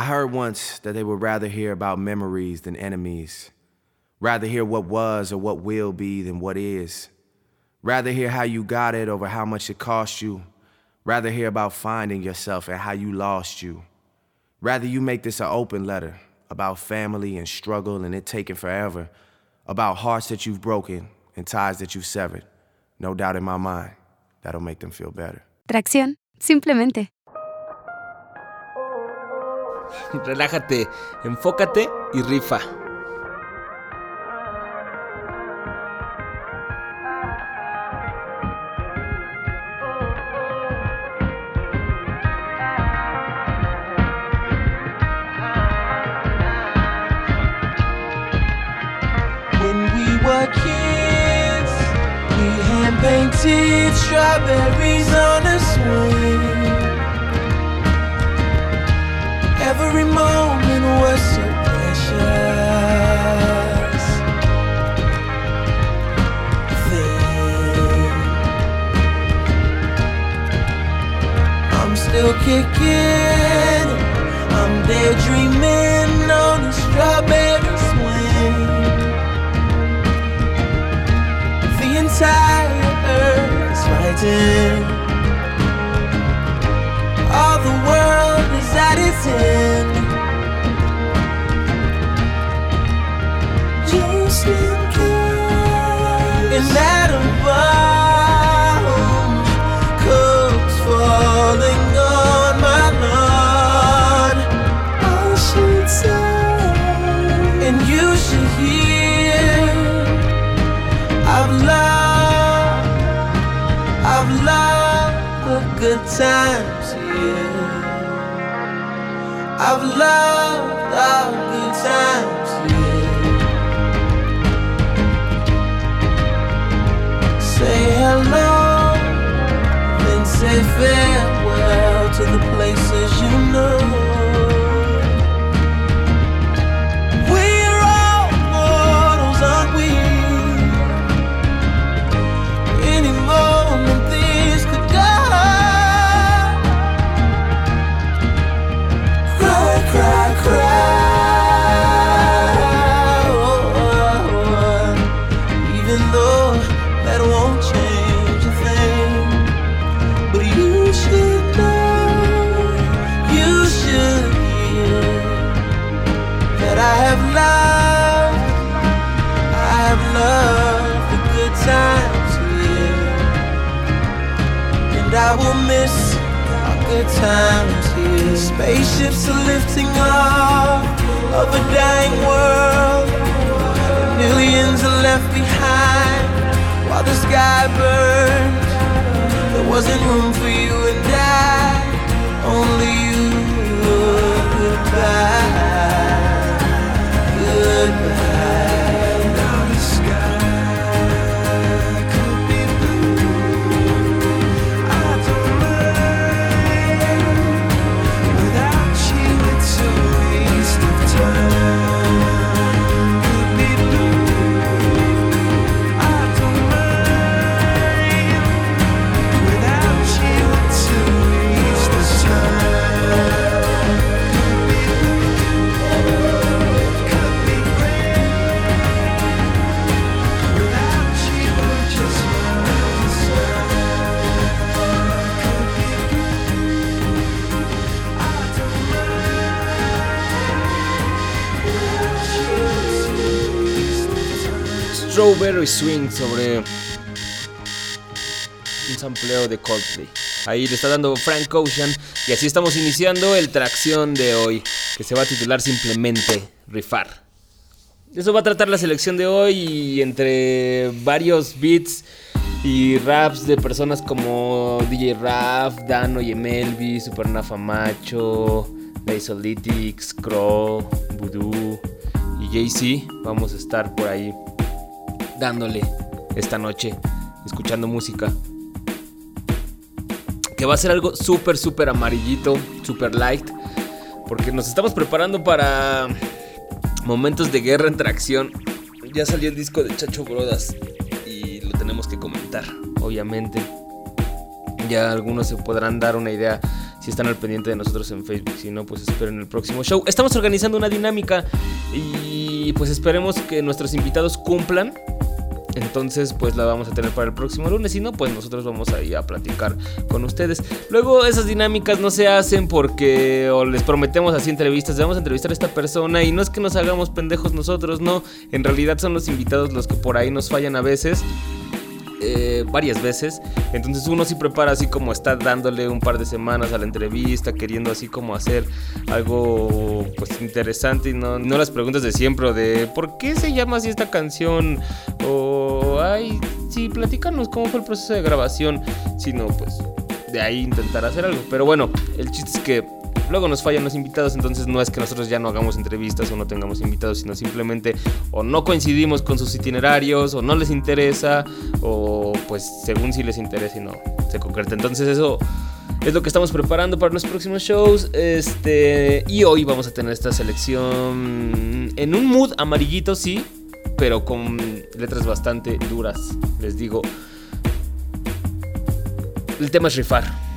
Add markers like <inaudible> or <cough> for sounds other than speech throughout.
I heard once that they would rather hear about memories than enemies. Rather hear what was or what will be than what is. Rather hear how you got it over how much it cost you. Rather hear about finding yourself and how you lost you. Rather you make this an open letter about family and struggle and it taking forever, about hearts that you've broken and ties that you've severed. No doubt in my mind, that'll make them feel better. Tracción, simplemente. <laughs> Relájate, enfócate y rifa. Painted strawberries on a swing. kick times here. I've loved our good times here. Say hello, then say farewell to the places you know. Times here. Spaceships are lifting off of a dying world. Millions are left behind while the sky burns. There wasn't room for you and I, only you. Goodbye. Strawberry Swing sobre un sampleo de Coldplay. Ahí le está dando Frank Ocean y así estamos iniciando el tracción de hoy, que se va a titular simplemente Rifar. Eso va a tratar la selección de hoy y entre varios beats y raps de personas como DJ Raf, Dano y Emelvi, Supernafa Macho, Basolytics, Crow, Voodoo y Jay-Z. Vamos a estar por ahí dándole esta noche, escuchando música. Que va a ser algo súper, súper amarillito, súper light. Porque nos estamos preparando para momentos de guerra entre acción. Ya salió el disco de Chacho Brodas y lo tenemos que comentar, obviamente. Ya algunos se podrán dar una idea si están al pendiente de nosotros en Facebook. Si no, pues esperen el próximo show. Estamos organizando una dinámica y pues esperemos que nuestros invitados cumplan. Entonces, pues la vamos a tener para el próximo lunes. Si no, pues nosotros vamos a a platicar con ustedes. Luego, esas dinámicas no se hacen porque o les prometemos así entrevistas. Vamos a entrevistar a esta persona y no es que nos hagamos pendejos nosotros, no. En realidad son los invitados los que por ahí nos fallan a veces. Eh, varias veces. Entonces uno sí prepara así como está dándole un par de semanas a la entrevista, queriendo así como hacer algo pues interesante y no, no las preguntas de siempre de ¿por qué se llama así esta canción? O ay, sí, platícanos cómo fue el proceso de grabación, sino pues de ahí intentar hacer algo. Pero bueno, el chiste es que luego nos fallan los invitados, entonces no es que nosotros ya no hagamos entrevistas o no tengamos invitados, sino simplemente o no coincidimos con sus itinerarios o no les interesa o pues según si les interesa y no se concreta. Entonces eso es lo que estamos preparando para los próximos shows. Este, y hoy vamos a tener esta selección en un mood amarillito, sí, pero con letras bastante duras. Les digo, el tema es rifar.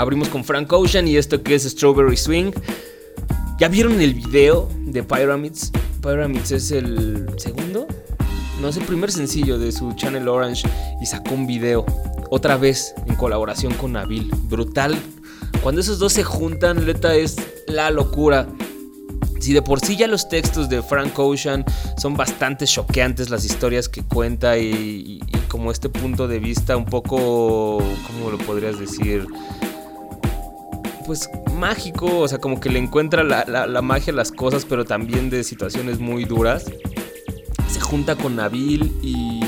Abrimos con Frank Ocean y esto que es Strawberry Swing. ¿Ya vieron el video de Pyramids? Pyramids es el segundo, no es el primer sencillo de su Channel Orange y sacó un video otra vez en colaboración con Nabil. Brutal. Cuando esos dos se juntan, neta es la locura. Si de por sí ya los textos de Frank Ocean son bastante choqueantes, las historias que cuenta y, y como este punto de vista un poco, ¿cómo lo podrías decir? Pues mágico, o sea, como que le encuentra la, magia a las cosas, pero también de situaciones muy duras. Se junta con Nabil y,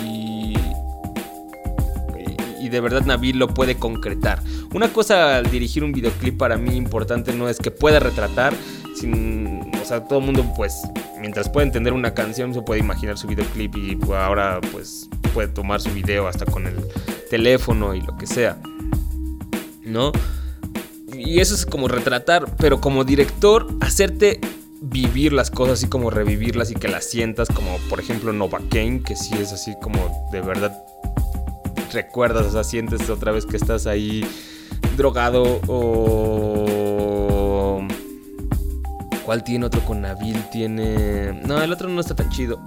y, y. de verdad Nabil lo puede concretar. Una cosa al dirigir un videoclip para mí importante no es que pueda retratar, sin, o sea, todo el mundo pues mientras puede entender una canción se puede imaginar su videoclip y pues, ahora pues puede tomar su video hasta con el teléfono y lo que sea. ¿No? Y eso es como retratar, pero como director, hacerte vivir las cosas así como revivirlas y que las sientas, como por ejemplo Novocaine, que sí es así como de verdad recuerdas, o sea, sientes otra vez que estás ahí drogado o... ¿Cuál tiene otro con Nabil? Tiene... No, el otro no está tan chido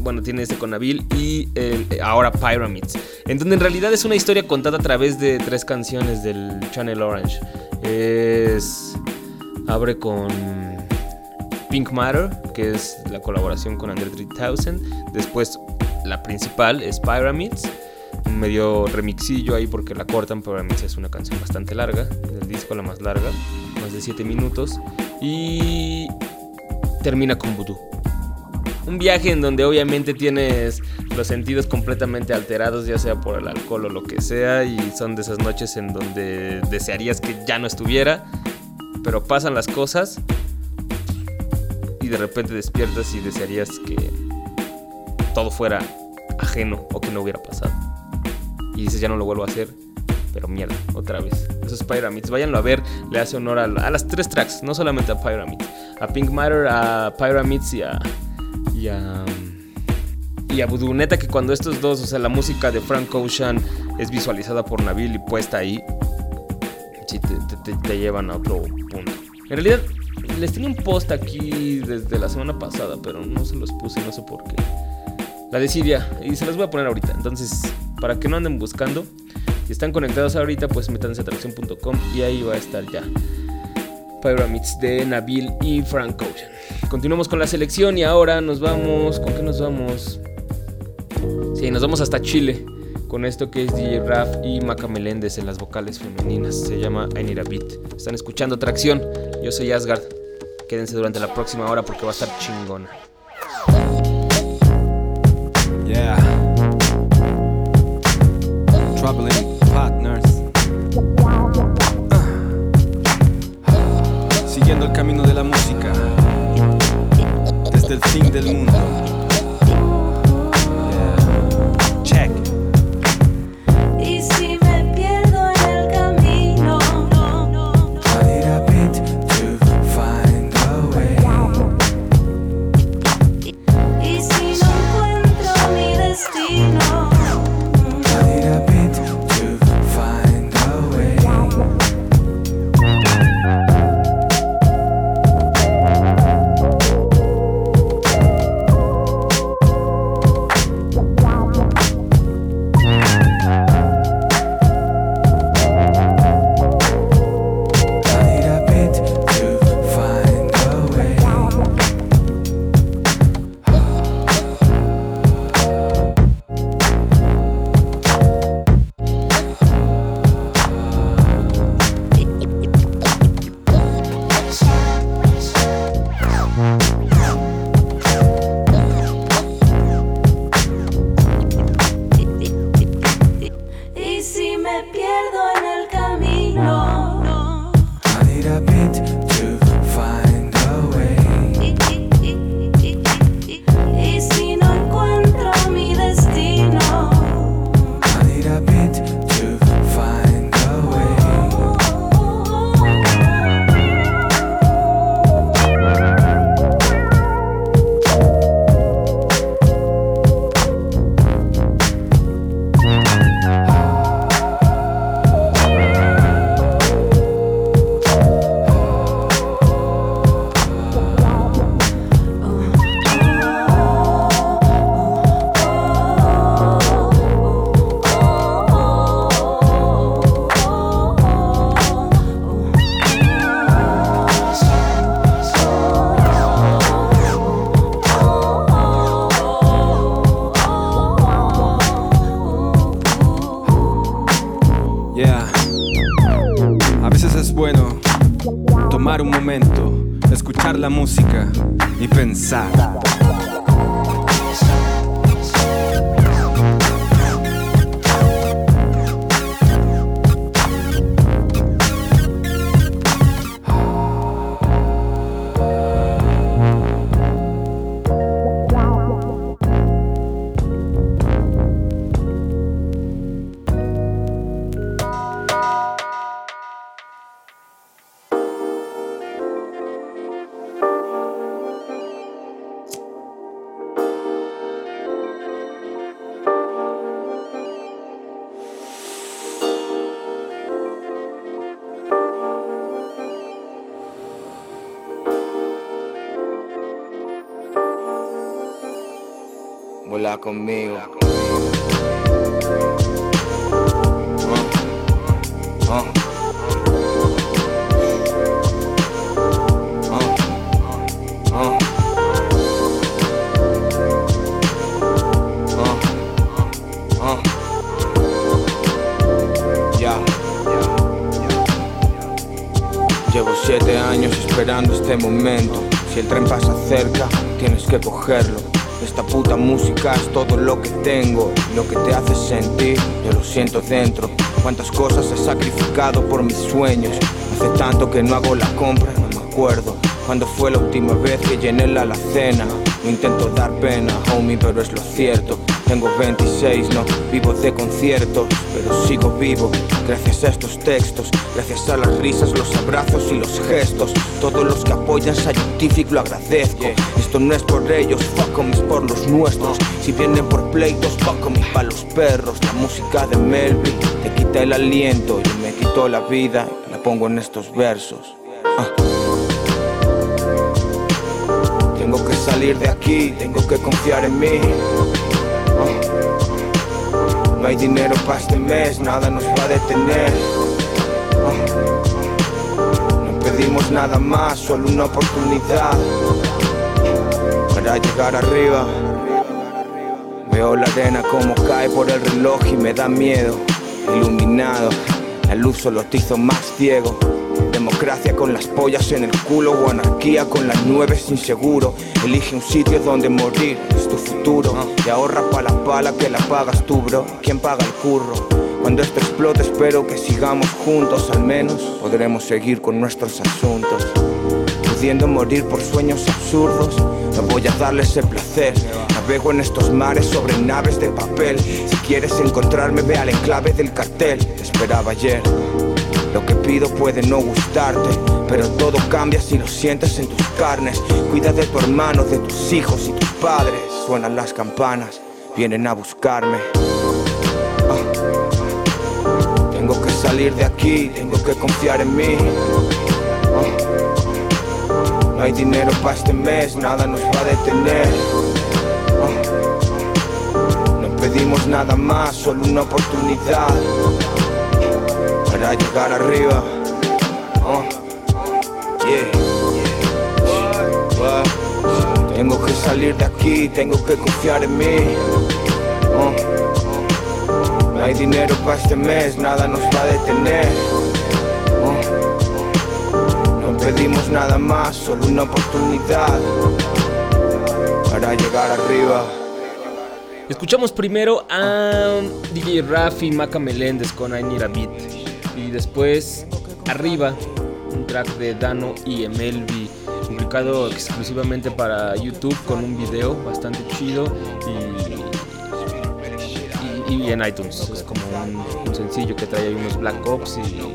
bueno, tiene este con Nabil y el, ahora Pyramids. En donde en realidad es una historia contada a través de tres canciones del Channel Orange. Abre con Pink Matter, que es la colaboración con Under 3000. Después, la principal es Pyramids. Un medio remixillo ahí porque la cortan. Pyramids es una canción bastante larga. Del disco la más larga, más de 7 minutos. Y termina con Voodoo. Un viaje en donde obviamente tienes los sentidos completamente alterados, ya sea por el alcohol o lo que sea, y son de esas noches en donde desearías que ya no estuviera, pero pasan las cosas y de repente despiertas y desearías que todo fuera ajeno o que no hubiera pasado. Y dices, ya no lo vuelvo a hacer, pero mierda, otra vez. Eso es Pyramids. Váyanlo a ver, le hace honor a, a las tres tracks, no solamente a Pyramids, a Pink Matter, a Pyramids y a y a, y a Voodoo. Neta que cuando estos dos, o sea, la música de Frank Ocean es visualizada por Nabil y puesta ahí, sí te, te, te llevan a otro punto. En realidad, les tenía un post aquí desde la semana pasada, pero no se los puse, no sé por qué. La decidia y se los voy a poner ahorita. Entonces, para que no anden buscando, si están conectados ahorita, pues métanse a atracción.com y ahí va a estar ya. Pyramids de Nabil y Frank Ocean. Continuamos con la selección y ahora nos vamos. ¿Con qué nos vamos? Sí, nos vamos hasta Chile con esto que es DJ Raf y Maca Meléndez en las vocales femeninas. Se llama I Need a Beat. Están escuchando Tracción. Yo soy Asgard. Quédense durante la próxima hora porque va a estar chingona. Yeah. Troubling partners. Siguiendo el camino de la música. Desde el fin del mundo. Conmigo. Uh. Llevo siete años esperando este momento. Si el tren pasa cerca, tienes que cogerlo. Puta música es todo lo que tengo, lo que te hace sentir, yo lo siento dentro. Cuántas cosas he sacrificado por mis sueños. Hace tanto que no hago la compra, no me acuerdo. Cuando fue la última vez que llené la alacena. No intento dar pena, homie, pero es lo cierto. Tengo 26, no vivo de conciertos, pero sigo vivo gracias a estos textos, gracias a las risas, los abrazos y los gestos. Todos los que apoyan Scientific lo agradezco. Esto no es por ellos, fuck es por nuestros. Si vienen por pleitos, 'em, y pa' los perros. La música de Melvin te quita el aliento y me quitó la vida. y La pongo en estos versos. Ah. Tengo que salir de aquí, tengo que confiar en mí. Ah. No hay dinero para este mes, nada nos va a detener. Ah. No pedimos nada más, solo una oportunidad para llegar arriba. Veo la arena como cae por el reloj y me da miedo. Iluminado, la luz solo te hizo más ciego. Democracia con las pollas en el culo o anarquía con las nueve sin seguro. Elige un sitio donde morir, es tu futuro. Y ahorra pa' la pala que la pagas tú, bro. ¿Quién paga el curro? Cuando esto explote espero que sigamos juntos, al menos podremos seguir con nuestros asuntos. Pudiendo morir por sueños absurdos, no voy a darle ese placer. Navego en estos mares sobre naves de papel. Si quieres encontrarme, ve al enclave del cartel. Te esperaba ayer. Lo que pido puede no gustarte, pero todo cambia si lo sientes en tus carnes. Cuida de tu hermano, de tus hijos y tus padres. Suenan las campanas, vienen a buscarme. Ah. Tengo que salir de aquí, tengo que confiar en mí. Ah. No hay dinero para este mes, nada nos va a detener. Ah. No pedimos nada más, solo una oportunidad para llegar arriba. Uh, Tengo que salir de aquí, tengo que confiar en mí. Uh, No hay dinero para este mes, nada nos va a detener. Pedimos nada más, solo una oportunidad para llegar arriba. Escuchamos primero a DJ Rafi Maca Meléndez con I Need. Y después, arriba, un track de Dano y Emelvi, publicado exclusivamente para YouTube con un video bastante chido y, y- y en iTunes. Es como un, un sencillo que trae ahí unos Black Ops y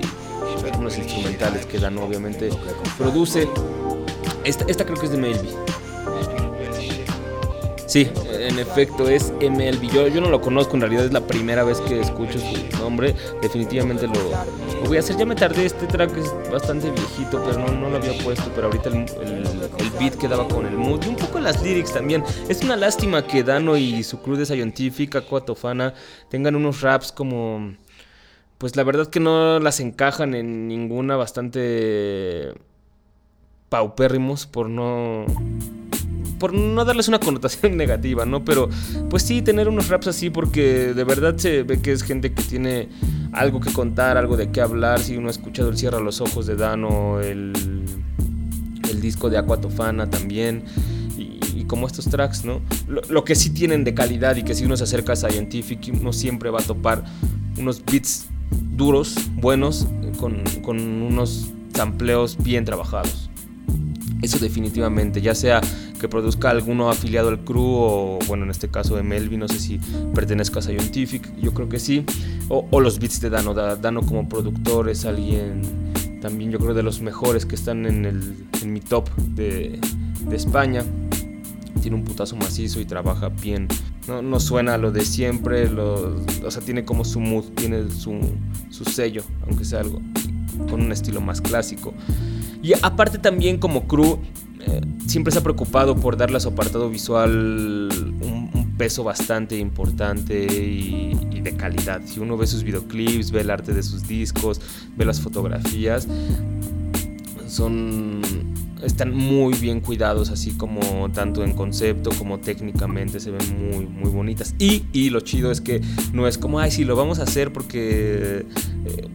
unos instrumentales que Dano obviamente produce. Esta, esta creo que es de Melvi. Sí, en efecto es MLB. Yo, yo no lo conozco, en realidad es la primera vez que escucho su nombre. Definitivamente lo, lo voy a hacer. Ya me tardé, este track es bastante viejito, pero no, no lo había puesto. Pero ahorita el, el- el beat quedaba con el mood y un poco las lyrics también. Es una lástima que Dano y su crew de Scientific, Aqua Tofana, tengan unos raps como. Pues la verdad que no las encajan en ninguna bastante paupérrimos por no por no darles una <laughs> connotación negativa, ¿no? Pero pues sí, tener unos raps así porque de verdad se ve que es gente que tiene algo que contar, algo de qué hablar. Si uno ha escuchado el Cierra los Ojos de Dano, el, el disco de Aquatofana también. Y, como estos tracks, ¿no? Lo, lo que sí tienen de calidad y que si uno se acerca a Scientific, uno siempre va a topar unos beats duros, buenos, con, con unos sampleos bien trabajados. Eso definitivamente, ya sea que produzca alguno afiliado al crew o, bueno, en este caso de Melvin, no sé si pertenezca a Scientific, yo creo que sí, o, los beats de Dano. Da- Dano como productor es alguien también yo creo de los mejores que están en, el, en mi top de, de España. Tiene un putazo macizo y trabaja bien. No, no suena a lo de siempre, lo- o sea, tiene como su mood, tiene su, su sello, aunque sea algo con un estilo más clásico. Y aparte también como crew, eh, siempre se ha preocupado por darle a su apartado visual un, peso bastante importante y, y de calidad. Si uno ve sus videoclips, ve el arte de sus discos, ve las fotografías, son están muy bien cuidados así como tanto en concepto como técnicamente se ven muy muy bonitas. Y, y lo chido es que no es como ay sí lo vamos a hacer porque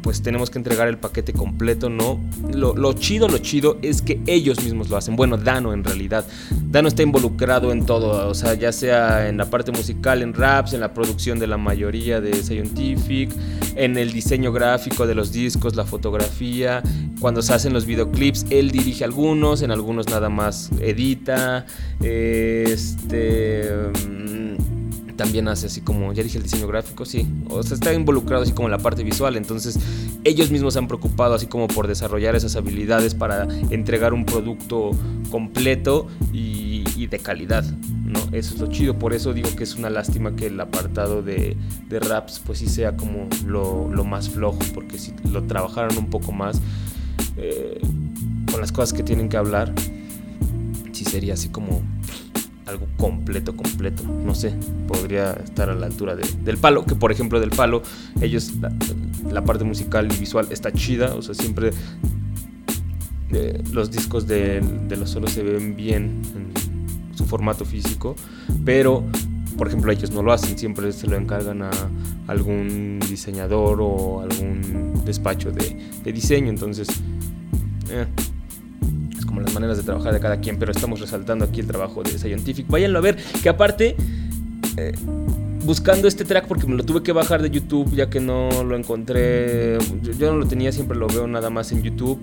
pues tenemos que entregar el paquete completo no lo, lo chido lo chido es que ellos mismos lo hacen. Bueno Dano en realidad. Dano está involucrado en todo o sea ya sea en la parte musical en raps en la producción de la mayoría de Scientific en el diseño gráfico de los discos la fotografía. Cuando se hacen los videoclips él dirige algunos en algunos nada más edita. Este mm, también hace así como, ya dije el diseño gráfico, sí, o sea, está involucrado así como en la parte visual, entonces ellos mismos se han preocupado así como por desarrollar esas habilidades para entregar un producto completo y, de calidad, ¿no? Eso es lo chido, por eso digo que es una lástima que el apartado de, de raps pues sí sea como lo, lo más flojo, porque si lo trabajaran un poco más eh, con las cosas que tienen que hablar, sí sería así como algo completo, completo. No sé, podría estar a la altura de- del palo, que por ejemplo del palo, ellos, la, parte musical y visual está chida, o sea, siempre eh, los discos de, de los solos se ven bien en su formato físico, pero por ejemplo ellos no lo hacen, siempre se lo encargan a algún diseñador o algún despacho de, de diseño, entonces... eh, como las maneras de trabajar de cada quien, pero estamos resaltando aquí el trabajo de Scientific. Váyanlo a ver, que aparte, eh, buscando este track, porque me lo tuve que bajar de YouTube, ya que no lo encontré, yo, no lo tenía, siempre lo veo nada más en YouTube.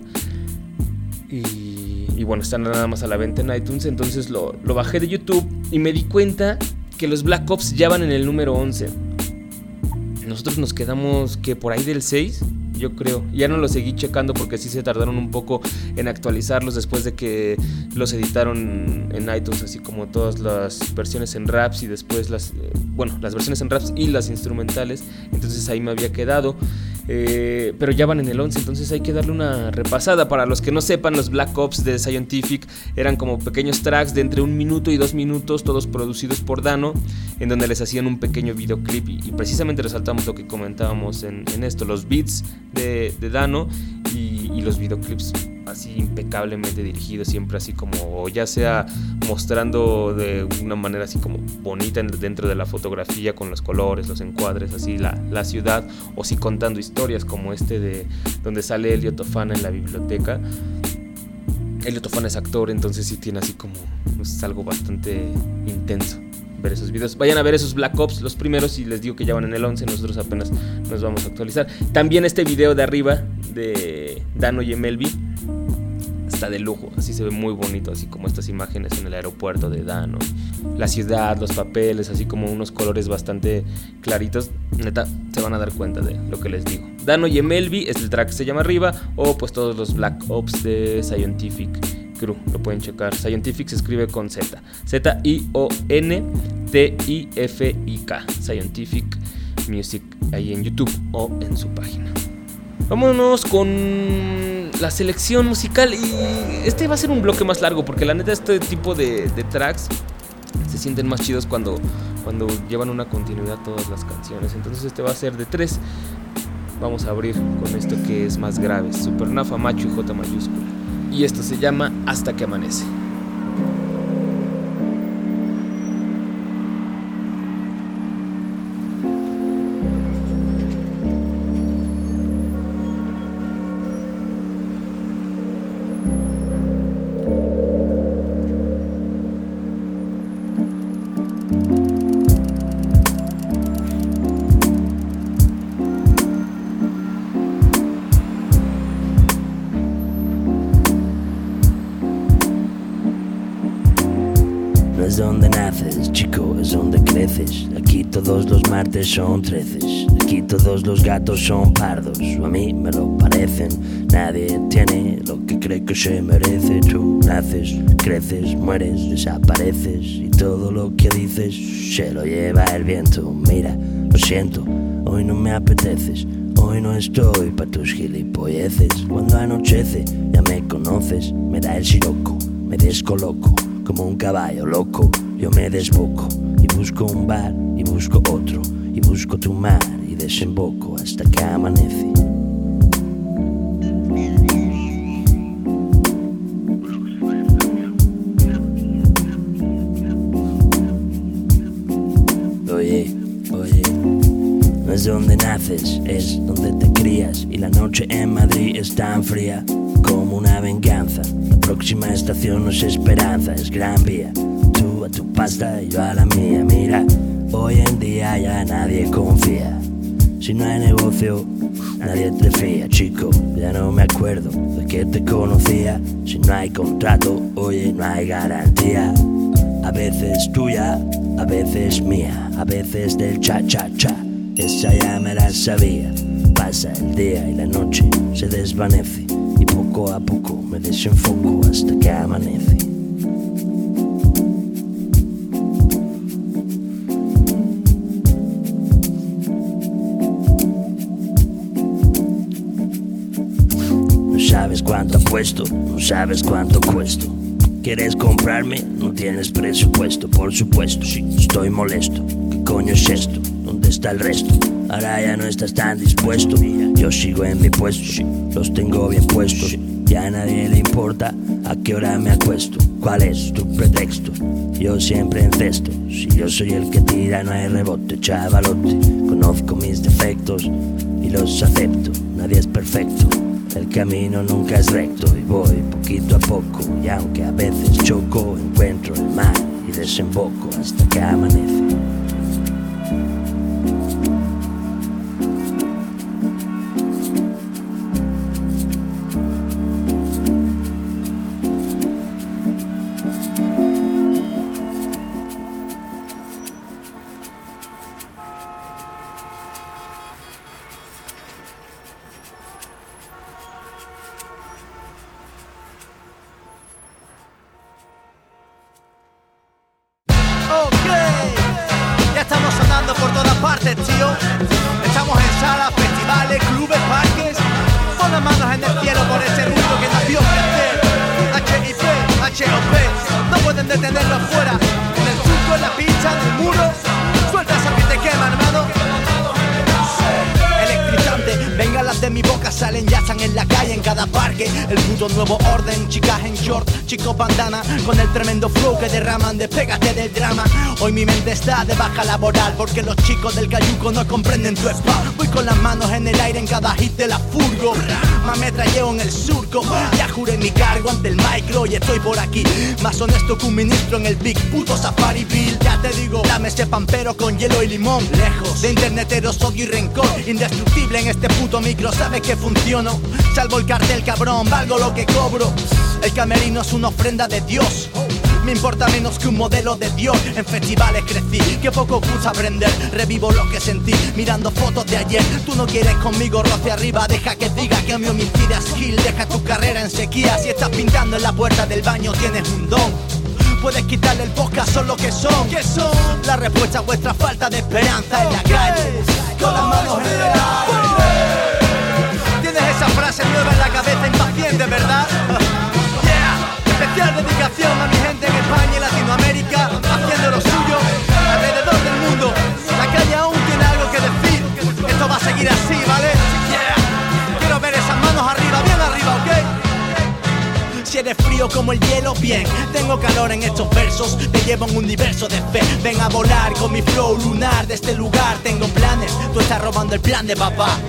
Y, y bueno, está nada más a la venta en iTunes, entonces lo, lo bajé de YouTube y me di cuenta que los Black Ops ya van en el número 11. Nosotros nos quedamos que por ahí del 6, yo creo. Ya no los seguí checando porque sí se tardaron un poco en actualizarlos después de que los editaron en iTunes, así como todas las versiones en raps y después las, eh, bueno, las versiones en raps y las instrumentales. Entonces ahí me había quedado. Eh, pero ya van en el 11, entonces hay que darle una repasada. Para los que no sepan, los Black Ops de Scientific eran como pequeños tracks de entre un minuto y dos minutos, todos producidos por Dano, en donde les hacían un pequeño videoclip. Y, y precisamente resaltamos lo que comentábamos en, esto: los beats de Dano y, los videoclips así impecablemente dirigidos, siempre así como, ya sea mostrando de una manera así como bonita en- dentro de la fotografía con los colores, los encuadres, así la, la ciudad, o si contando historias como este de donde sale Elio Tofana en la biblioteca. Elio Tofana es actor, entonces sí tiene así como algo bastante intenso ver esos videos. Vayan a ver esos Black Ops, los primeros, y les digo que ya van en el 11, nosotros apenas nos vamos a actualizar. También este video de arriba de Dano y Emelvi está de lujo, así se ve muy bonito, así como estas imágenes en el aeropuerto de Dano. La ciudad, los papeles, así como unos colores bastante claritos. Neta, se van a dar cuenta de lo que les digo. Dano y Emelvi es el track que se llama arriba, o pues todos los Black Ops de Scientific Lo pueden checar. Scientific se escribe con Z. Z-I-O-N-T-I-F-I-K. Scientific Music, ahí en YouTube o en su página. Vámonos con la selección musical. Y este va a ser un bloque más largo, porque la neta, este tipo de, de tracks se sienten más chidos cuando, cuando llevan una continuidad todas las canciones. Entonces, este va a ser de tres. Vamos a abrir con esto que es más grave: Supernafa, Macho y J mayúscula. Y esto se llama Hasta que amanece. Son treces. Aquí todos los gatos son pardos, o a mí me lo parecen. Nadie tiene lo que cree que se merece. Tú naces, creces, mueres, desapareces. Y todo lo que dices se lo lleva el viento. Mira, lo siento, hoy no me apeteces. Hoy no estoy pa' tus gilipolleces. Cuando anochece, ya me conoces. Me da el siroco, me descoloco. Como un caballo loco, yo me desboco. Y busco un bar, y busco otro. Y busco tu mar, y desemboco hasta que amanece. Oye, oye. No es donde naces, es donde te crías. Y la noche en Madrid es tan fría como una venganza. La próxima estación no es esperanza, es gran vía. Tú a tu pasta y yo a la mía. Nadie confía. Si no hay negocio, nadie te fía, chico. Ya no me acuerdo de que te conocía. Si no hay contrato, oye, no hay garantía. A veces tuya, a veces mía, a veces del cha-cha-cha. Esa ya me la sabía. Pasa el día y la noche se desvanece. Y poco a poco me desenfoco hasta que amanece. No sabes cuánto cuesto. ¿Quieres comprarme? No tienes presupuesto, por supuesto. Sí, estoy molesto. ¿Qué coño es esto? ¿Dónde está el resto? Ahora ya no estás tan dispuesto. Yo sigo en mi puesto, sí, los tengo bien puestos. Ya a nadie le importa a qué hora me acuesto. ¿Cuál es tu pretexto? Yo siempre encesto. Si yo soy el que tira, no hay rebote, chavalote. Conozco mis defectos y los acepto. Nadie es perfecto. El camino nunca es recto y voy poquito a poco. Y aunque a veces choco, encuentro el mar y desemboco hasta que amanece. Nuevo orden, chicas en chicos bandana, con el tremendo flow que derraman, despégate del drama. Hoy mi mente está de baja laboral, porque los chicos del cayuco no comprenden tu spa. Voy con las manos en el aire en cada hit de la furgo. Más trayeo en el surco, ya juré mi cargo ante el micro y estoy por aquí. Más honesto que un ministro en el big puto Safari Bill. Ya te digo, dame ese pampero con hielo y limón. Lejos de interneteros, odio y rencor. Indestructible en este puto micro, sabe que funciono. Salvo el cartel, cabrón, valgo lo que cobro. El camerino es una ofrenda de Dios. Me importa menos que un modelo de Dios. En festivales crecí, que poco gusta aprender. Revivo lo que sentí mirando fotos de ayer. Tú no quieres conmigo, roce arriba. Deja que diga que mi homicida es skill. Deja tu carrera en sequía. Si estás pintando en la puerta del baño, tienes un don. Puedes quitarle el podcast, son lo que son. ¿Qué son? La respuesta a vuestra falta de esperanza en la calle. Con las manos en el aire. Tienes esa frase nueva en la cabeza, impaciente, ¿verdad? <laughs> Especial dedicación a mi gente en España y Latinoamérica, haciendo lo suyo alrededor del mundo. La calle aún tiene algo que decir. Esto va a seguir así, ¿vale? Quiero ver esas manos arriba, bien arriba, ¿ok? Si eres frío como el hielo, bien. Tengo calor en estos versos, te llevo un universo de fe. Ven a volar con mi flow lunar de este lugar. Tengo planes, tú estás robando el plan de papá.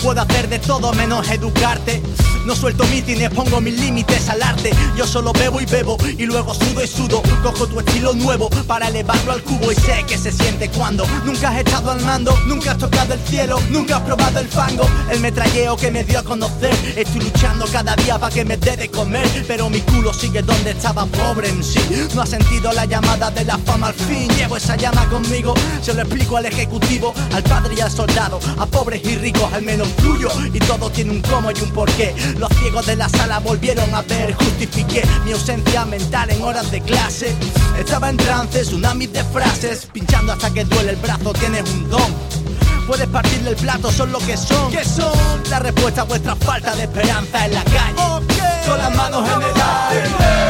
Puedo hacer de todo menos educarte. No suelto mítines, pongo mis límites al arte. Yo solo bebo y bebo y luego sudo y sudo. Cojo tu estilo nuevo para elevarlo al cubo y sé que se siente cuando nunca has estado al mando, nunca has tocado el cielo, nunca has probado el fango. El metralleo que me dio a conocer. Estoy luchando cada día para que me dé de comer, pero mi culo sigue donde estaba pobre en sí. No ha sentido la llamada de la fama al fin. Llevo esa llama conmigo, se lo explico al ejecutivo, al padre y al soldado, a pobres y ricos, al menos fluyo. Y todo tiene un cómo y un porqué. Los ciegos de la sala volvieron a ver, justifiqué mi ausencia mental en horas de clase. Estaba en trance, tsunamis de frases, pinchando hasta que duele el brazo, tienes un don. Puedes partirle el plato, son lo que son. ¿Qué son? La respuesta a vuestra falta de esperanza en la calle. Con las manos en el aire.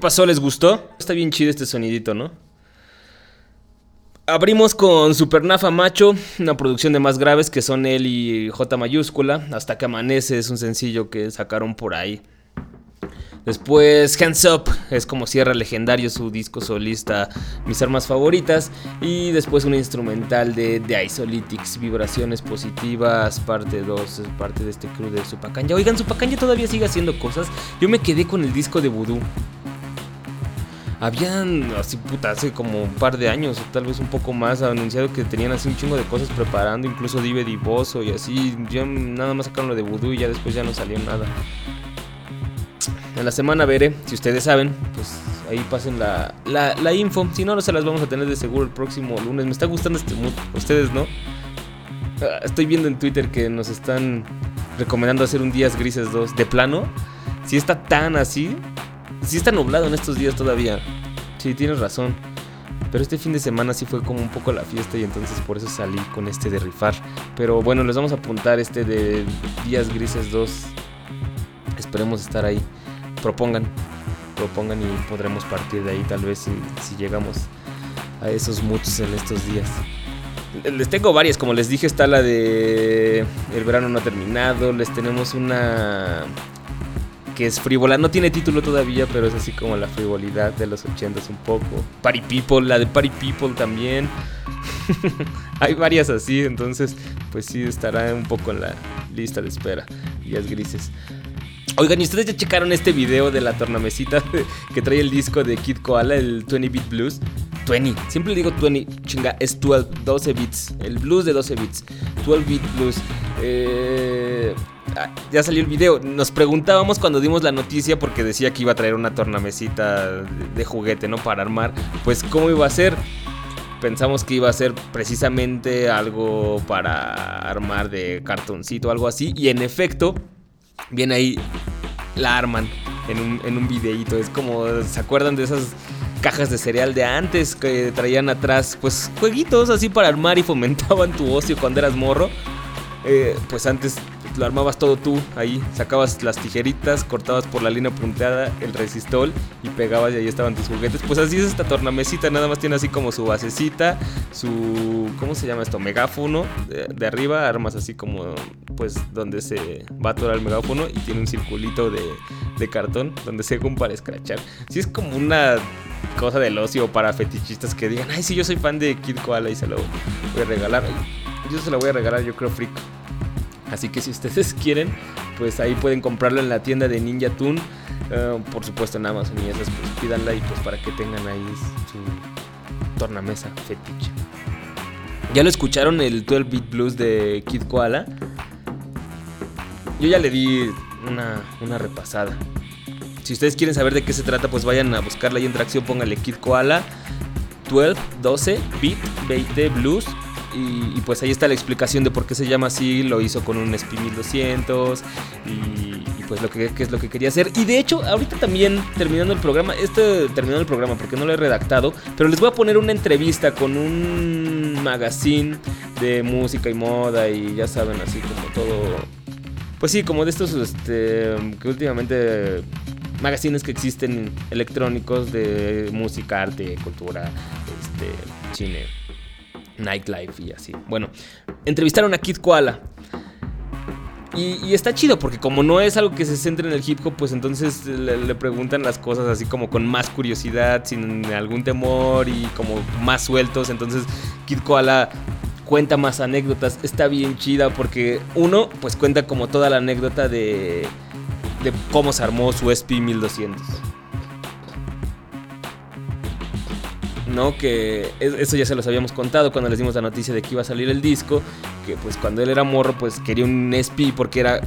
¿Qué pasó? ¿Les gustó? Está bien chido este sonidito, ¿no? Abrimos con Supernafa Macho, una producción de más graves que son él y J mayúscula. Hasta que amanece es un sencillo que sacaron por ahí. Después Hands Up es como cierra legendario su disco solista Mis Armas Favoritas. Y después un instrumental de The Isolytics, Vibraciones Positivas, parte 2, parte de este crew de Supacanya. Oigan, Supacanya todavía sigue haciendo cosas. Yo me quedé con el disco de Voodoo. Habían, así puta, hace como un par de años, o tal vez un poco más, anunciado que tenían así un chingo de cosas preparando, incluso Dive Divoso y así. Ya nada más sacaron lo de Voodoo y ya después ya no salió nada. En la semana veré, si ustedes saben, pues ahí pasen la, la, la info. Si no, no se las vamos a tener de seguro el próximo lunes. Me está gustando este mood, ustedes no. Ah, Estoy viendo en Twitter que nos están recomendando hacer un Días Grises 2. De plano, si está tan así, si está nublado en estos días todavía. Sí, tienes razón. Pero este fin de semana sí fue como un poco la fiesta y entonces por eso salí con este de rifar. Pero bueno, les vamos a apuntar este de Días Grises 2. Esperemos estar ahí. Propongan, propongan y podremos partir de ahí tal vez si, si llegamos a esos muchos en estos días. Les tengo varias, como les dije, está la de El verano no ha terminado. Les tenemos una que es frívola. No tiene título todavía, pero es así como la frivolidad de los ochentas un poco. Party People, la de Party People también. <laughs> Hay varias así, entonces pues sí estará un poco en la lista de espera. Días grises. Oigan, ¿y ustedes ya checaron este video de la tornamesita <laughs> que trae el disco de Kid Koala, el 20 Beat Blues? 20, siempre digo 20, chinga, es 12, 12 bits, el blues de 12 bits, 12 beat blues. Eh, ah, ya salió el video. Nos preguntábamos cuando dimos la noticia porque decía que iba a traer una tornamesita de juguete, ¿no? Para armar. Pues, ¿cómo iba a ser? Pensamos que iba a ser precisamente algo para armar de cartoncito, algo así. Y en efecto, viene ahí, la arman en un, en un videíto. Es como, ¿se acuerdan de esas cajas de cereal de antes que traían atrás? Pues jueguitos así para armar y fomentaban tu ocio cuando eras morro. Eh, pues antes lo armabas todo tú ahí, sacabas las tijeritas, cortabas por la línea punteada el resistol y pegabas y ahí estaban tus juguetes. Pues así es esta tornamesita, nada más tiene así como su basecita, su, ¿cómo se llama esto? Megáfono. De, arriba armas así como, pues, donde se va a atorar el megáfono y tiene un circulito de, cartón donde se para escrachar. Sí es como una cosa del ocio para fetichistas que digan, ay, sí, yo soy fan de Kid Koala y se lo voy a regalar. Yo se lo voy a regalar, yo creo, frico. Así que si ustedes <laughs> quieren, pues ahí pueden comprarlo en la tienda de Ninja Toon. Eh, por supuesto en Amazon y esas, pues pídanla y pues para que tengan ahí su tornamesa fetiche. ¿Ya lo escucharon el 12-Beat Blues de Kid Koala? Yo ya le di una, una repasada. Si ustedes quieren saber de qué se trata, pues vayan a buscarla ahí en tracción, pónganle Kid Koala 12, 12, Beat, 20, Blues. Y, pues ahí está la explicación de por qué se llama así. Lo hizo con un SP 1200 y, pues lo que, es lo que quería hacer. Y de hecho, ahorita también terminando el programa, este terminando el programa porque no lo he redactado, pero les voy a poner una entrevista con un magazine de música y moda y ya saben, así como todo. Pues sí, como de estos este, que últimamente magazines que existen electrónicos de música, arte, cultura, este, cine, nightlife y así. Bueno, entrevistaron a Kid Koala. Y, está chido porque como no es algo que se centre en el hip hop, pues entonces le, le, preguntan las cosas así como con más curiosidad, sin algún temor y como más sueltos. Entonces Kid Koala cuenta más anécdotas. Está bien chida porque uno pues cuenta como toda la anécdota de de cómo se armó su SP 1200. No, que eso ya se los habíamos contado cuando les dimos la noticia de que iba a salir el disco, que pues cuando él era morro pues quería un SP porque era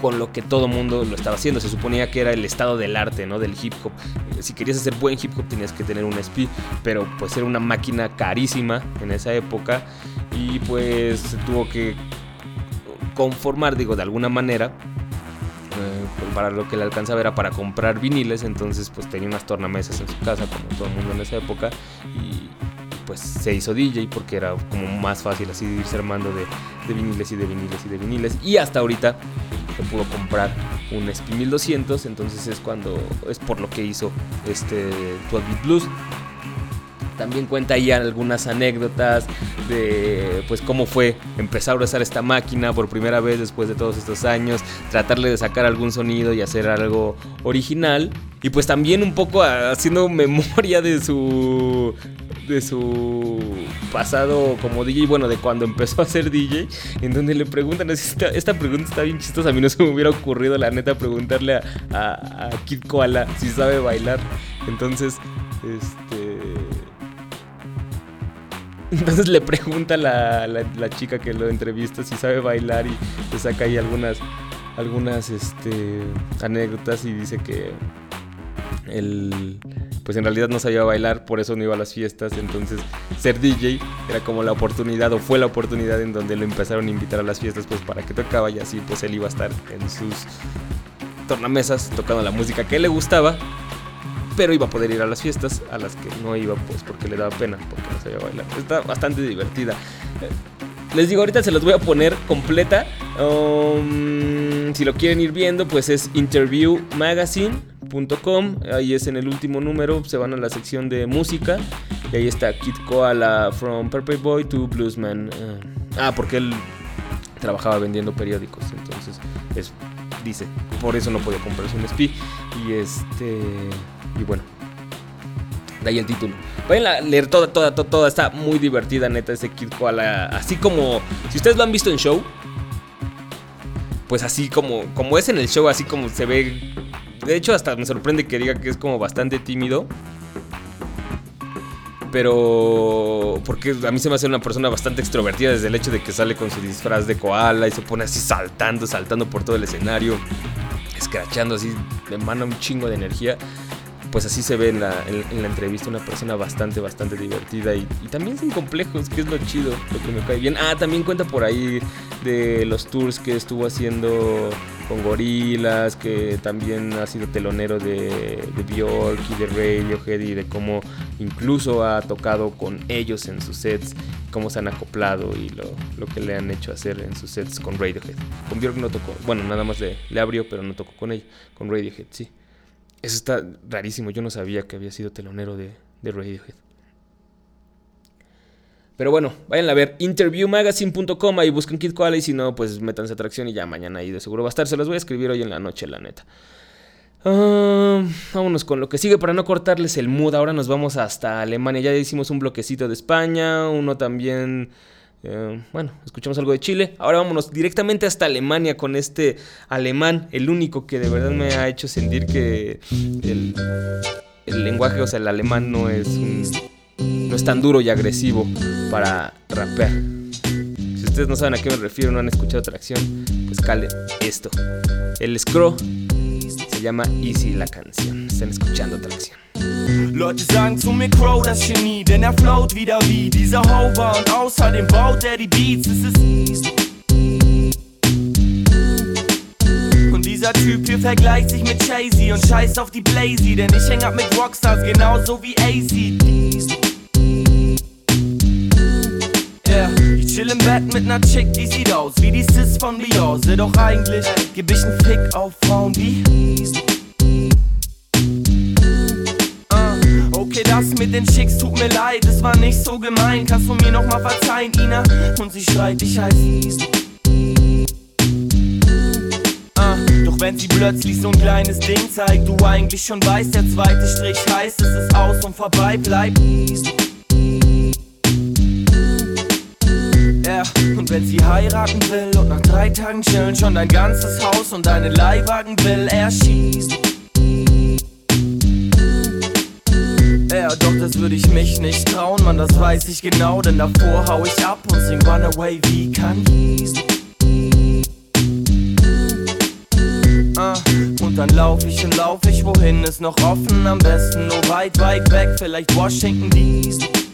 con lo que todo mundo lo estaba haciendo. Se suponía que era el estado del arte, ¿no? Del hip hop. Si querías hacer buen hip hop tenías que tener un SP, pero pues era una máquina carísima en esa época y pues se tuvo que conformar, digo, de alguna manera para lo que le alcanzaba era para comprar viniles, entonces pues tenía unas tornamesas en su casa como todo el mundo en esa época y pues se hizo DJ porque era como más fácil así irse armando de, de viniles y de viniles y de viniles y hasta ahorita se pudo comprar un SP 1200, entonces es cuando es por lo que hizo este 12 Beat Blues. También cuenta ahí algunas anécdotas de pues cómo fue empezar a usar esta máquina por primera vez después de todos estos años, tratarle de sacar algún sonido y hacer algo original. Y pues también un poco haciendo <laughs> memoria de su de su pasado como DJ, bueno, de cuando empezó a ser DJ, en donde le preguntan, esta, pregunta está bien chistosa, a mí no se me hubiera ocurrido la neta preguntarle a, a, a Kid Koala si sabe bailar. Entonces, este entonces le pregunta la, la, chica que lo entrevista si sabe bailar y le saca ahí algunas, algunas este, anécdotas y dice que él pues en realidad no sabía bailar, por eso no iba a las fiestas, entonces ser DJ era como la oportunidad o fue la oportunidad en donde lo empezaron a invitar a las fiestas pues para que tocaba y así pues él iba a estar en sus tornamesas tocando la música que le gustaba pero iba a poder ir a las fiestas a las que no iba pues porque le daba pena, porque no sabía bailar. Está bastante divertida. Les digo, ahorita se los voy a poner completa. Um, si lo quieren ir viendo, pues es interviewmagazine.com. Ahí es en el último número. Se van a la sección de música. Y ahí está Kid Koala from Purple Boy to Bluesman. Uh, ah, porque él trabajaba vendiendo periódicos. Entonces, es, dice, por eso no podía comprarse un SP. Y este. Y bueno, de ahí el título. Vayan a leer toda, toda, toda, toda. Está muy divertida, neta, ese Kid Koala. Así como, si ustedes lo han visto en show, pues así como, como es en el show, así como se ve. De hecho, hasta me sorprende que diga que es como bastante tímido. Pero. Porque a mí se me hace una persona bastante extrovertida desde el hecho de que sale con su disfraz de koala y se pone así saltando, saltando por todo el escenario, escrachando así, emana un chingo de energía pues así se ve en la, en, la, entrevista una persona bastante, bastante divertida y, también sin complejos, que es lo chido, lo que me cae bien. Ah, también cuenta por ahí de los tours que estuvo haciendo con gorilas, que también ha sido telonero de, Bjork y de Radiohead y de cómo incluso ha tocado con ellos en sus sets, cómo se han acoplado y lo, lo que le han hecho hacer en sus sets con Radiohead. Con Björk no tocó, bueno, nada más le, le abrió, pero no tocó con ella, con Radiohead, sí. Eso está rarísimo, yo no sabía que había sido telonero de, de Radiohead. Pero bueno, vayan a ver interviewmagazine.com y busquen Kid Koala y si no, pues métanse atracción y ya mañana ahí de seguro va a estar. Se los voy a escribir hoy en la noche, la neta. Ah, vámonos con lo que sigue para no cortarles el mood. Ahora nos vamos hasta Alemania. Ya hicimos un bloquecito de España, uno también... eh, bueno, escuchamos algo de Chile. Ahora vámonos directamente hasta Alemania con este alemán, el único que de verdad me ha hecho sentir que el, el lenguaje, o sea, el alemán no es no es tan duro y agresivo para rapear. Si ustedes no saben a qué me refiero, no han escuchado tracción, pues calen esto. El Scro se llama Easy la canción. Están escuchando tracción. Leute sagen zu mir Crow das Genie, denn er float wieder wie dieser Hover und außerdem baut er die Beats. Es ist und dieser Typ hier vergleicht sich mit Jay-Z und scheißt auf die Blazy, denn ich häng ab mit Rockstars genauso wie AC. Yeah. Ich chill im Bett mit ner Chick, die sieht aus wie die Sis von Beyoncé, doch eigentlich geb ich 'n Fick auf Frauen wie Okay, das mit den Chicks tut mir leid, es war nicht so gemein. Kannst du mir noch mal verzeihen, Ina? Und sie schreit, ich heiß. Ah, doch wenn sie plötzlich so ein kleines Ding zeigt, du eigentlich schon weißt, der zweite Strich heißt, es ist aus und vorbei bleibt. Und wenn sie heiraten will und nach drei Tagen chillen schon dein ganzes Haus und deinen Leihwagen will, er schießt. Ja, doch das würde ich mich nicht trauen, Mann, das weiß ich genau, denn davor hau ich ab und sing Runaway wie Kanye. Ah, und dann lauf ich und lauf ich, wohin ist noch offen, am besten nur weit, weit weg, vielleicht Washington DC.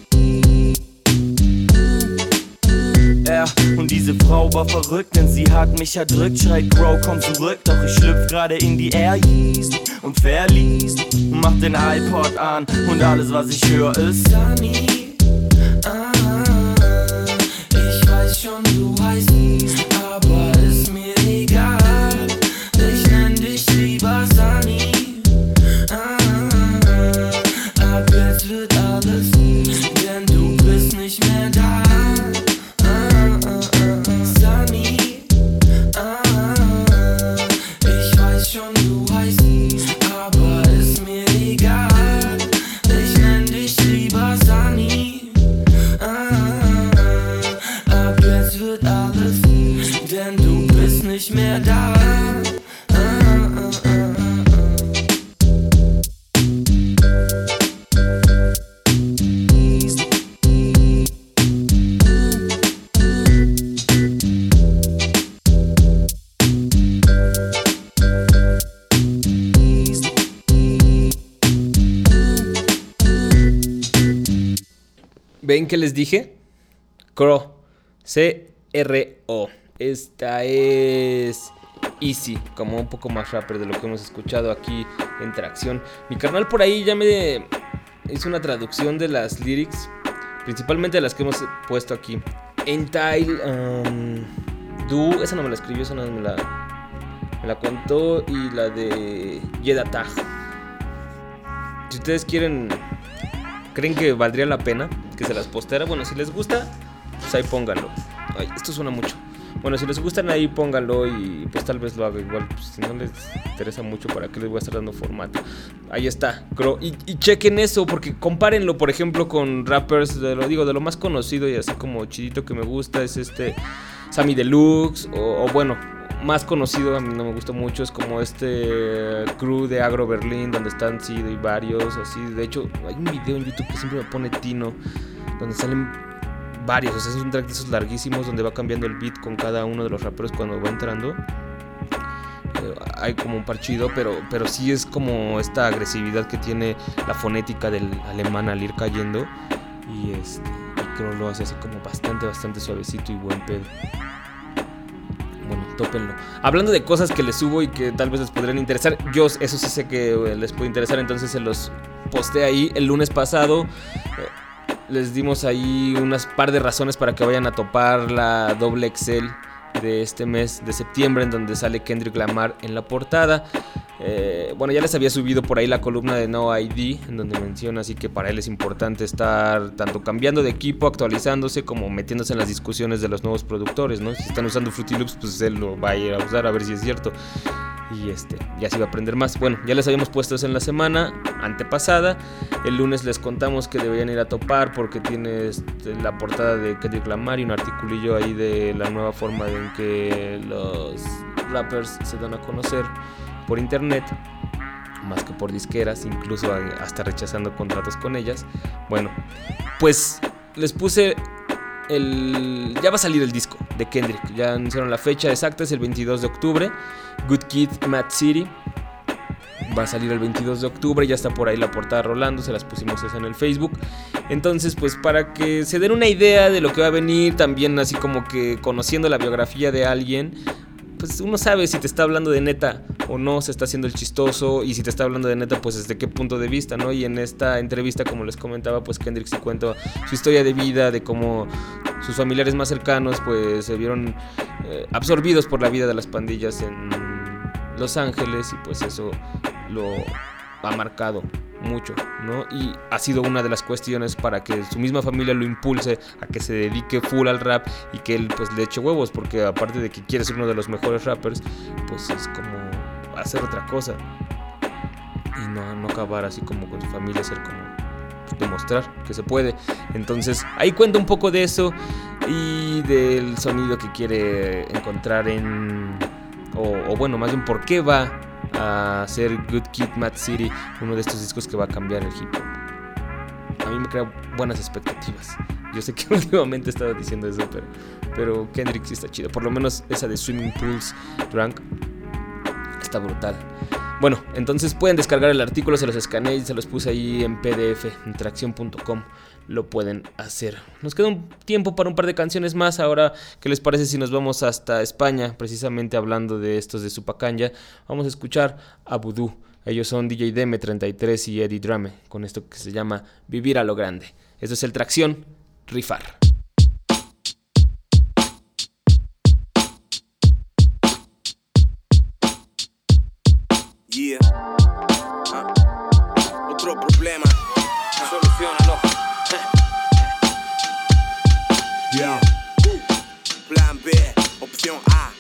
Ja, und diese Frau war verrückt, denn sie hat mich erdrückt. Schreit, Bro, komm zurück, doch ich schlüpf gerade in die Air Yeezy und verließ. Mach den iPod an und alles, was ich höre, ist Sunny. Ah, ich weiß schon, du heißt, aber que les dije? Crow. C-R-O. Esta es Easy, como un poco más rapper de lo que hemos escuchado aquí en Tracción. Mi carnal por ahí ya me hizo una traducción de las lyrics, principalmente de las que hemos puesto aquí. Entile, um, Do, esa no me la escribió, esa no me la, me la contó, y la de Yedatag. Si ustedes quieren ¿Creen que valdría la pena que se las postera? Bueno, si les gusta, pues ahí pónganlo. Ay, esto suena mucho. Bueno, si les gustan ahí pónganlo y pues tal vez lo haga igual. Pues, si no les interesa mucho, ¿para qué les voy a estar dando formato? Ahí está. Y, chequen eso, porque compárenlo, por ejemplo, con rappers, de lo digo, de lo más conocido y así como chidito que me gusta es este Sammy Deluxe, o bueno, más conocido, a mí no me gusta mucho, es como este crew de Agro Berlín, donde están Sido y varios, así. De hecho, hay un video en YouTube que siempre me pone Tino, donde salen varios, o sea, es un track de esos larguísimos donde va cambiando el beat con cada uno de los raperos cuando va entrando. Eh, hay como un parchido, pero, pero sí es como esta agresividad que tiene la fonética del alemán al ir cayendo. Y este, y creo lo hace así como bastante, bastante suavecito y buen pedo. Tópenlo. Hablando de cosas que les subo y que tal vez les podrían interesar, yo eso sí sé que eh, les puede interesar, entonces se los posteé ahí el lunes pasado. eh, les dimos ahí unas par de razones para que vayan a topar la doble Excel de este mes de septiembre en donde sale Kendrick Lamar en la portada. Eh, bueno, ya les había subido por ahí la columna de No ID, en donde menciona así que para él es importante estar tanto cambiando de equipo, actualizándose, como metiéndose en las discusiones de los nuevos productores, ¿no? Si están usando Fruity Loops, pues él lo va a ir a usar a ver si es cierto. Y este, ya se va a aprender más. Bueno, ya les habíamos puesto eso en la semana antepasada. El lunes les contamos que deberían ir a topar porque tiene este, la portada de Kendrick Lamar y un articulillo ahí de la nueva forma en que los rappers se dan a conocer por internet más que por disqueras, incluso hasta rechazando contratos con ellas. Bueno, pues les puse el... Ya va a salir el disco de Kendrick, ya anunciaron la fecha exacta, es el 22 de octubre. Good Kid, Mad City. Va a salir el 22 de octubre, ya está por ahí la portada rolando, se las pusimos esa en el Facebook. Entonces, pues para que se den una idea de lo que va a venir, también así como que conociendo la biografía de alguien, pues uno sabe si te está hablando de neta o no, se está haciendo el chistoso y si te está hablando de neta, pues desde qué punto de vista, ¿no? Y en esta entrevista, como les comentaba, pues Kendrick sí cuenta su historia de vida, de cómo sus familiares más cercanos, pues se vieron eh, absorbidos por la vida de las pandillas en Los Ángeles y pues eso lo ha marcado mucho, ¿no? Y ha sido una de las cuestiones para que su misma familia lo impulse a que se dedique full al rap y que él pues le eche huevos, porque aparte de que quiere ser uno de los mejores rappers, pues es como hacer otra cosa y no, no acabar así como con su familia, ser como demostrar que se puede. Entonces ahí cuenta un poco de eso y del sonido que quiere encontrar en, o, o bueno, más bien por qué va a ser Good Kid, Mad City, uno de estos discos que va a cambiar el hip hop. A mí me crea buenas expectativas. Yo sé que <laughs> últimamente he estado diciendo eso, pero, pero Kendrick sí está chido. Por lo menos esa de Swimming Pools Drunk está brutal. Bueno, entonces pueden descargar el artículo, se los escaneé y se los puse ahí en PDF, en tracción.com. Lo pueden hacer. Nos queda un tiempo para un par de canciones más. Ahora, ¿qué les parece si nos vamos hasta España? Precisamente hablando de estos de Supacanya. Vamos a escuchar a Voodoo. Ellos son DJ DM33 y Eddie Drame, con esto que se llama Vivir a lo Grande. Esto es el Tracción Rifar. Ah. Otro problema. Yeah. Plan B, opción A.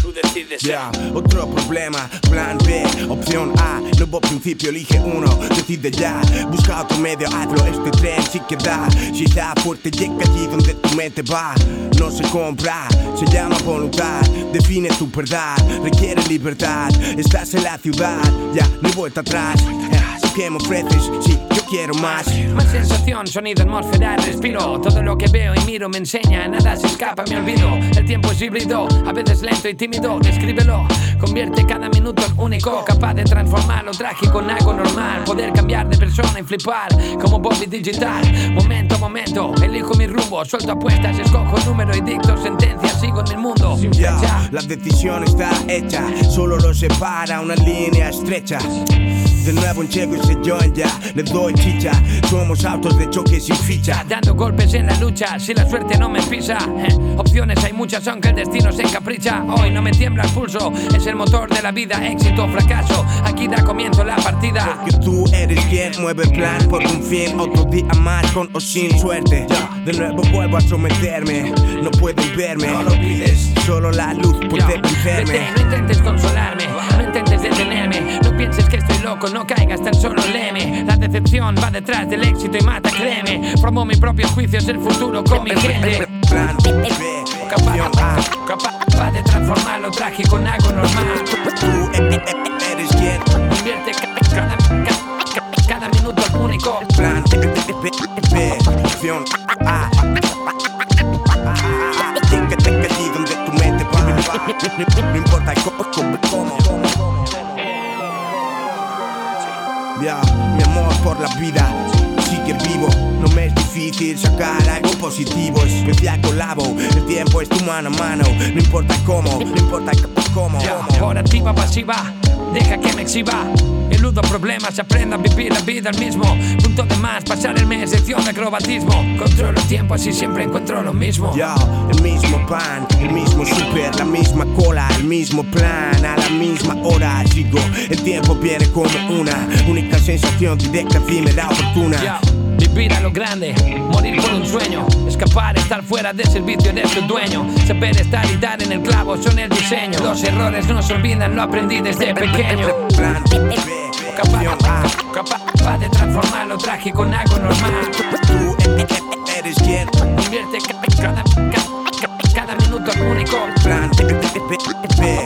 Tú decides. Yeah. Otro problema, plan B, opción A. Nuevo principio, elige uno, decide ya. Busca otro medio, hazlo. Este tren sí que da. Si está fuerte, llega allí donde tu mente va. No se compra, se llama voluntad. Define tu verdad, requiere libertad. Estás en la ciudad, ya no hay vuelta atrás. ¿Qué me ofreces? Sí, yo quiero más. Más sensación, sonido, atmósfera, respiro. Todo lo que veo y miro me enseña, nada se escapa, me olvido. El tiempo es híbrido, a veces lento y tímido. Descríbelo, convierte cada minuto en único. Capaz de transformar lo trágico en algo normal. Poder cambiar de persona y flipar como Bobby Digital. Momento a momento, elijo mi rumbo. Suelto apuestas, escojo número y dicto sentencia. Sigo en mi mundo sin Ya, la decisión está hecha, solo lo separa una línea estrecha. De nuevo en Checo y Sejón ya, le doy chicha. Somos autos de choque sin ficha. Dando golpes en la lucha, si la suerte no me pisa. eh, <laughs> opciones hay muchas, aunque el destino se encapricha. Hoy no me tiembla el pulso, es el motor de la vida, éxito o fracaso. Aquí da comienzo la partida. Que tú eres quien mueve el plan por un fin. Otro día más con o sin suerte. De nuevo vuelvo a someterme. No pueden verme. No lo. Solo la luz puede vencerme. no intentes consolarme, no intentes detenerme. No pienses que estoy loco, no caigas tan solo leme. La decepción va detrás del éxito y mata, créeme. Formo mi propio juicio, es el futuro con mi gente. Plan B, Capaz, capaz de transformar lo trágico en algo normal. Tú eres quien. Convierte ca- cada, ca- cada minuto único. Plan B, B, B, opción A. Llega allí donde tu mente va. No importa cómo, cómo, cómo. Mi amor por la vida sigue vivo. No me es difícil sacar algo positivo. Especial colabo, el tiempo es tu mano a mano. No importa cómo, no importa cómo. Por activa pasiva, deja que me exhiba. Eludo problemas, aprendo a vivir la vida al mismo punto de más, pasar el mes, sección de acrobatismo. Controlo el tiempo, así siempre encuentro lo mismo. Yo, el mismo pan, el mismo super, la misma cola, el mismo plan, a la misma hora sigo. El tiempo viene como una única sensación directa, efímera, oportuna. Yo, vivir a lo grande, morir por un sueño, escapar, estar fuera del servicio de su dueño, saber estar y dar en el clavo son el diseño. Los errores no se olvidan, lo aprendí desde pequeño. Plan B, opción capaz, capaz de transformar lo trágico en algo normal. Tú e- e- eres quien. Convierte ca- cada, ca- cada minuto en único. Plan B,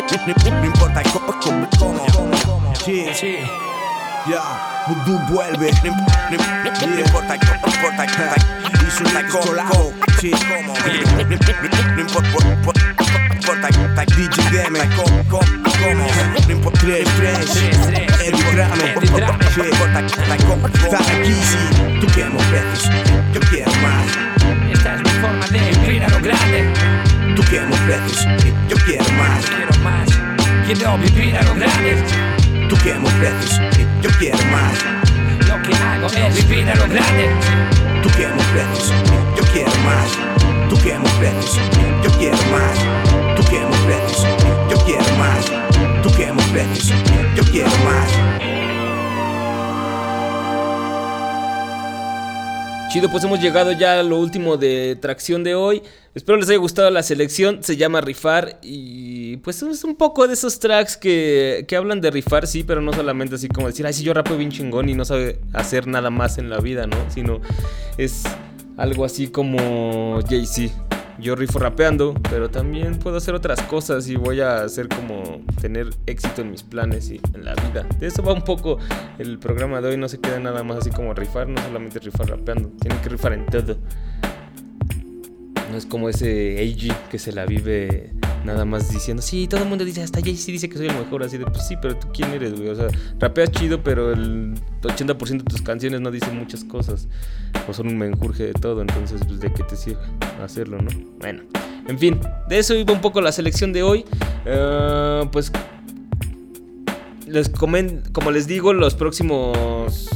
No importa cómo, cómo, cómo. Sí, Sí. ya, Voodoo vuelve. No, importa cómo, no importa cómo. Y su cómo, sí, cómo. No, importa, importa DJ Deme, cómo, cómo, cómo. No importa, tres, tres. Eddie sí, no importa cómo. Estar aquí, sí. Tú quieres veces, yo quiero más. Esta es mi forma de vivir a lo grande. Quieres veces, yo quiero más. Quiero más. Quiero vivir a lo grande. Tú quieres veces, yo quiero más. Lo que hago es vivir a lo grande. Tú quieres veces, yo quiero más. Tú quieres veces, yo quiero más. Tú quieres veces, yo quiero más. Tú quieres veces, yo quiero más. Chido, pues hemos llegado ya a lo último de tracción de hoy. Espero les haya gustado la selección. Se llama Rifar y pues es un poco de esos tracks que, que hablan de rifar, sí, pero no solamente así como decir, ay, sí, yo rapeo bien chingón y no sabe hacer nada más en la vida, ¿no? Sino es algo así como Jay-Z. Yo rifo rapeando, pero también puedo hacer otras cosas y voy a hacer como tener éxito en mis planes y en la vida. De eso va un poco el programa de hoy. No se queda nada más así como rifar, no solamente rifar rapeando, tienen que rifar en todo. No es como ese AG que se la vive nada más diciendo, sí, todo el mundo dice, hasta Jay-Z dice que soy el mejor, así de, pues sí, pero tú quién eres, güey. O sea, rapeas chido, pero el 80% de tus canciones no dicen muchas cosas. O son un menjurje de todo, entonces, pues, ¿de qué te sirve hacerlo, no? Bueno, en fin, de eso iba un poco la selección de hoy. Eh, pues, les comen, como les digo, los próximos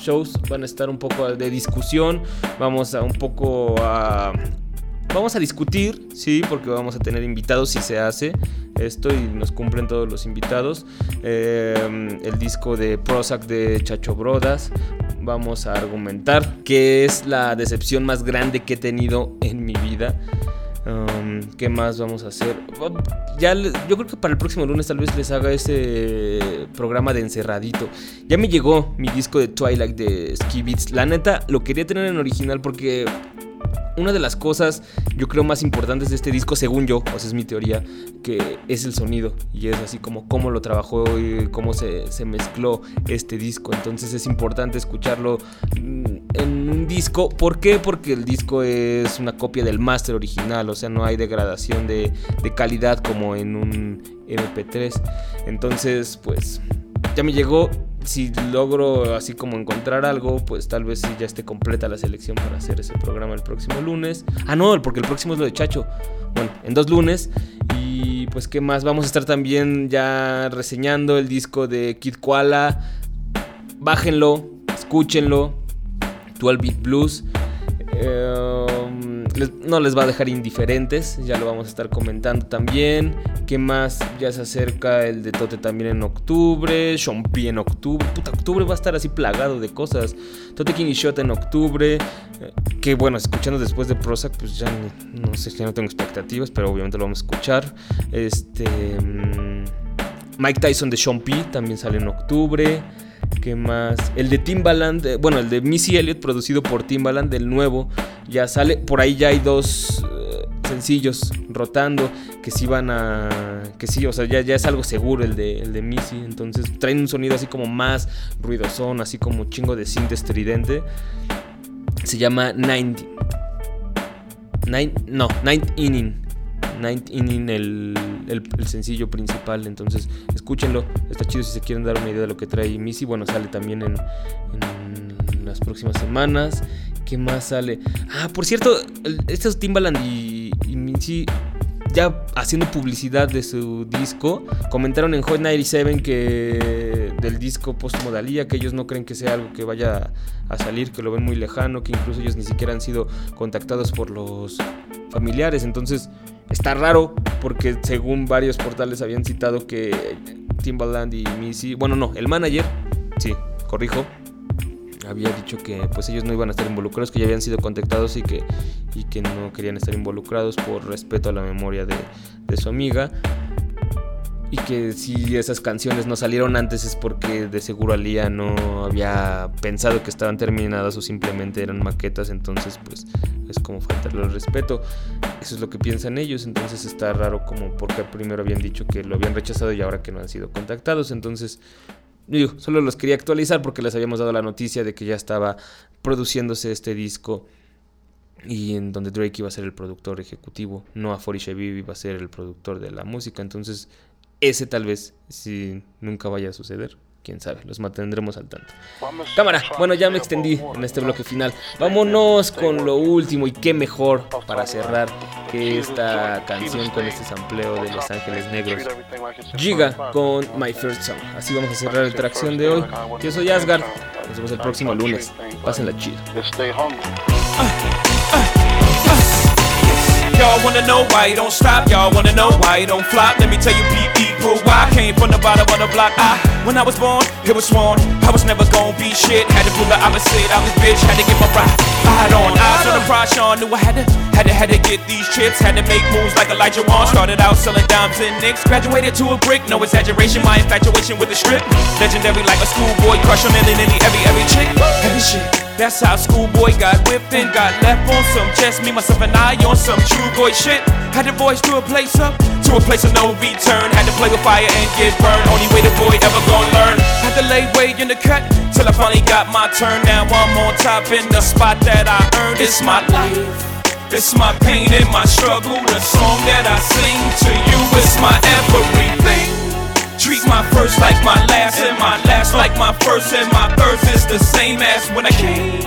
shows van a estar un poco de discusión. Vamos a un poco a. Vamos a discutir, sí, porque vamos a tener invitados si se hace esto y nos cumplen todos los invitados. Eh, el disco de Prozac de Chacho Brodas. Vamos a argumentar que es la decepción más grande que he tenido en mi vida. Um, ¿Qué más vamos a hacer? Ya, yo creo que para el próximo lunes tal vez les haga ese programa de encerradito. Ya me llegó mi disco de Twilight de Ski Beats. La neta, lo quería tener en original porque una de las cosas, yo creo, más importantes de este disco, según yo, o sea, es mi teoría, que es el sonido. Y es así como cómo lo trabajó y cómo se, mezcló este disco. Entonces es importante escucharlo mm, en un disco. ¿Por qué? Porque el disco es una copia del máster original, o sea, no hay degradación de, de calidad como en un MP3. Entonces, pues, ya me llegó. Si logro así como encontrar algo, pues tal vez ya esté completa la selección para hacer ese programa el próximo lunes. Ah, no, porque el próximo es lo de Chacho. Bueno, en dos lunes. Y pues, ¿qué más? Vamos a estar también ya reseñando el disco de Kid Koala. Bájenlo, escúchenlo. 12 Beat Blues. Eh, no les va a dejar indiferentes, ya lo vamos a estar comentando también. ¿Qué más? Ya se acerca el de Tote también en octubre, Shompi en octubre. Puta, octubre va a estar así plagado de cosas. Tote King y Shot en octubre. eh, que bueno, escuchando después de Prozac, pues ya ni- no sé, ya no tengo expectativas, pero obviamente lo vamos a escuchar. Este. mm, Mike Tyson de Sean también sale en octubre. ¿Qué más? El de Timbaland, eh, bueno, el de Missy Elliott producido por Timbaland, del nuevo, ya sale. Por ahí ya hay dos eh, sencillos rotando que sí van a. Que sí, o sea, ya, ya es algo seguro el de, el de Missy. Entonces traen un sonido así como más ruidosón, así como chingo de synth estridente. Se llama 90. Nine, no, Ninth Inning. Ninth Inning, el, el- sencillo principal. Entonces, escúchenlo. Está chido si se quieren dar una idea de lo que trae Missy. Bueno, sale también en, las próximas semanas. ¿Qué más sale? Ah, por cierto, estos Timbaland y, y Minzy ya haciendo publicidad de su disco, comentaron en Hot 97 que del disco póstumo de Alía, que ellos no creen que sea algo que vaya a salir, que lo ven muy lejano, que incluso ellos ni siquiera han sido contactados por los familiares. Entonces está raro porque según varios portales habían citado que Timbaland y Missy, bueno no, el manager, sí, corrijo, había dicho que pues ellos no iban a estar involucrados, que ya habían sido contactados y que, y que no querían estar involucrados por respeto a la memoria de, de su amiga. Y que si esas canciones no salieron antes es porque de seguro Alía no había pensado que estaban terminadas o simplemente eran maquetas, entonces pues es como faltarle el respeto. Eso es lo que piensan ellos, entonces está raro como porque primero habían dicho que lo habían rechazado y ahora que no han sido contactados, entonces Digo, solo los quería actualizar porque les habíamos dado la noticia de que ya estaba produciéndose este disco y en donde Drake iba a ser el productor ejecutivo, no a Shabib iba a ser el productor de la música, entonces ese tal vez si nunca vaya a suceder, quién sabe, los mantendremos al tanto. Cámara, bueno ya me extendí en este bloque final, vámonos con lo último y qué mejor para cerrar que esta canción con este sampleo de Los Ángeles Negros. Giga con My First Song. Así vamos a cerrar la tracción de hoy. Yo soy Asgard. Nos vemos el próximo lunes. Pásenla chido. Y'all wanna know why you don't stop? Y'all wanna know why you don't flop? Let me tell you, P.E. why I came from the bottom of the block. I, when I was born, it was sworn I was never gonna be shit. Had to prove the opposite. I was bitch, had to get my right. I on eyes on the prize, Sean knew I had to, had to, had to get these chips. Had to make moves like Elijah Wan. Started out selling dimes and nicks. Graduated to a brick, no exaggeration. My infatuation with the strip, legendary like a schoolboy crush on nearly, nearly every every chick. Heavy shit. That's how schoolboy got whipped and got left on some just me, myself, and I on some true boy shit. Had to voice to a place up, to a place of no return. Had to play with fire and get burned. Only way the boy ever gonna learn. Had to lay way in the cut till I finally got my turn. Now I'm on top in the spot that I earned. It's my life. It's my pain and my struggle. The song that I sing to you is my everything. Treat my first like my last, and my last like my first, and my first is the same as when I came.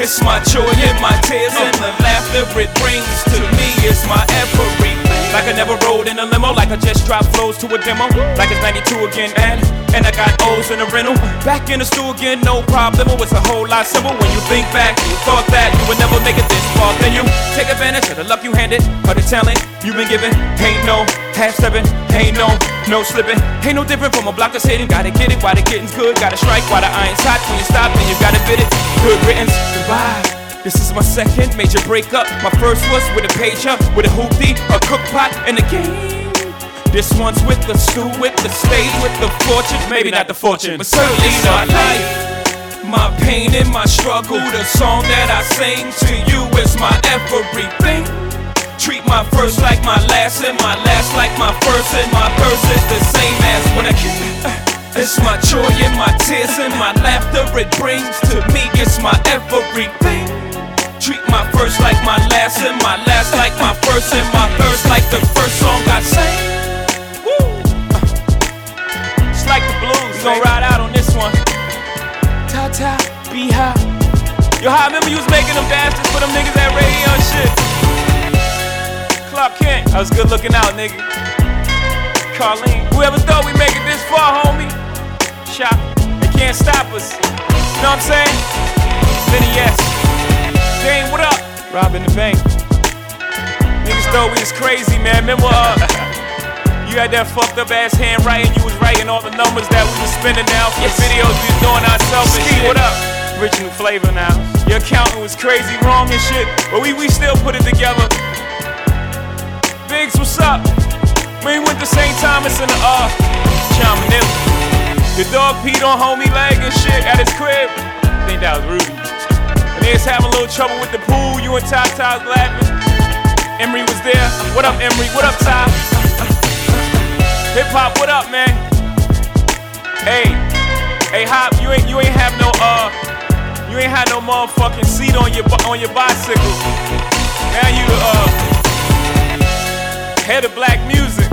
It's my joy and my tears and the laughter it brings to me. It's my everything. Like I never rode in a limo, like I just dropped flows to a demo. Like it's 92 again, and and I got O's in a rental. Back in the stool again, no problem. It's a whole lot simple when you think back. You thought that you would never make it this far, then you take advantage of the luck you handed, or the talent you've been given. Ain't no half stepping, ain't no no slipping. Ain't no different from a block that's hitting. Gotta get it while the getting's good. Gotta strike while the iron's hot. When you stop, then you gotta bid it. Good riddance, goodbye. This is my second major breakup. My first was with a pager, with a hoopty, a cook pot, and a game. This one's with the stew, with the stage, with the fortune. Maybe not the fortune, but certainly not life. My pain and my struggle. The song that I sing to you is my everything. Treat my first like my last, and my last like my first, and my first is the same as when I came. Uh, it's my joy and my tears and my laughter it brings to me. It's my everything. Treat my first like my last, and my last like my first, and my first like the first song I sang. Woo! It's like the blues. We gon' ride out on this one. Ta ta, be high. Yo, I remember you was making them bastards for them niggas at radio and shit. Clark Kent, I was good looking out, nigga. Carlene, whoever thought we make it this far, homie? Shop, they can't stop us. You know what I'm saying? Vinny S. Dane, what up? Robbing the bank. Niggas thought we was crazy, man. Remember, uh, <laughs> you had that fucked up ass handwriting. You was writing all the numbers that we was spending now for the videos we was doing ourselves and shit. what up? Original flavor now. Your accountant was crazy wrong and shit, but we, we still put it together. Biggs, what's up? We went to St. Thomas in the uh, Manila. The dog peed on homie leg and shit at his crib. I think that was Ruby. And they was having a little trouble with the pool. You and Ty Ty was laughing. Emery was there. What up, Emery? What up, Ty? Hip hop, what up, man? Hey, hey, Hop, you ain't you ain't have no uh, you ain't had no motherfucking seat on your on your bicycle. Now you uh, head of black music.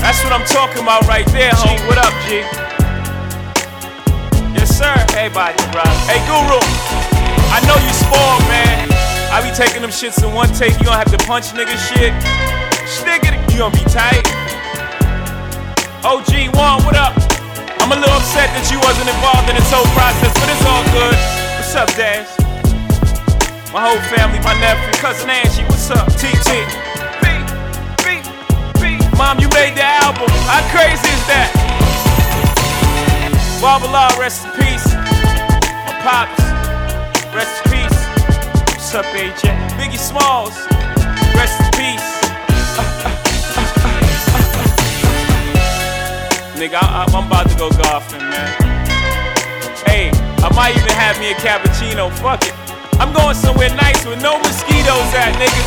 That's what I'm talking about right there, homie. What up, G? Yes, sir. Everybody, bro. Hey, Guru, I know you spoiled, man. I be taking them shits in one take. You gonna have to punch nigga shit. Stick it. You gonna be tight. OG1, what up? I'm a little upset that you wasn't involved in this whole process, but it's all good. What's up, Dash? My whole family, my nephew, cousin Angie, what's up? TT. Mom, you made the album. How crazy is that? Barbala, rest in peace. My pops, rest in peace. What's up, AJ? Biggie Smalls, rest in peace. <laughs> Nigga, I, I'm about to go golfing, man. Hey, I might even have me a cappuccino. Fuck it. I'm going somewhere nice with no mosquitoes at, nigga.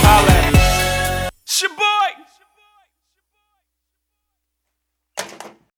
Holla at